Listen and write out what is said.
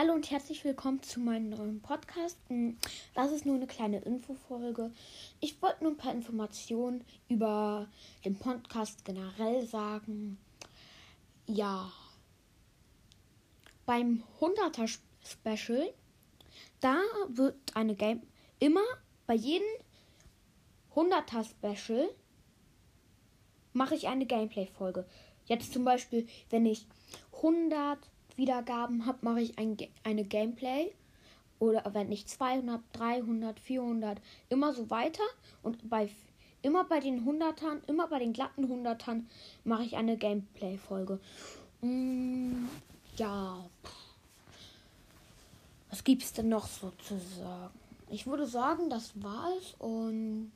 Hallo und herzlich willkommen zu meinem neuen Podcast. Hm, Das ist nur eine kleine Infofolge. Ich wollte nur ein paar Informationen über den Podcast generell sagen. Ja, beim 100er Special, da wird eine Game immer bei jedem 100er Special mache ich eine Gameplay-Folge. Jetzt zum Beispiel, wenn ich 100 Wiedergaben habe, mache ich ein, eine Gameplay. Oder wenn ich 200, 300, 400, immer so weiter. Und bei immer bei den 100ern, immer bei den glatten 100ern mache ich eine Gameplay-Folge. Mm, ja. Was gibt's denn noch so zu sagen? Ich würde sagen, das war es und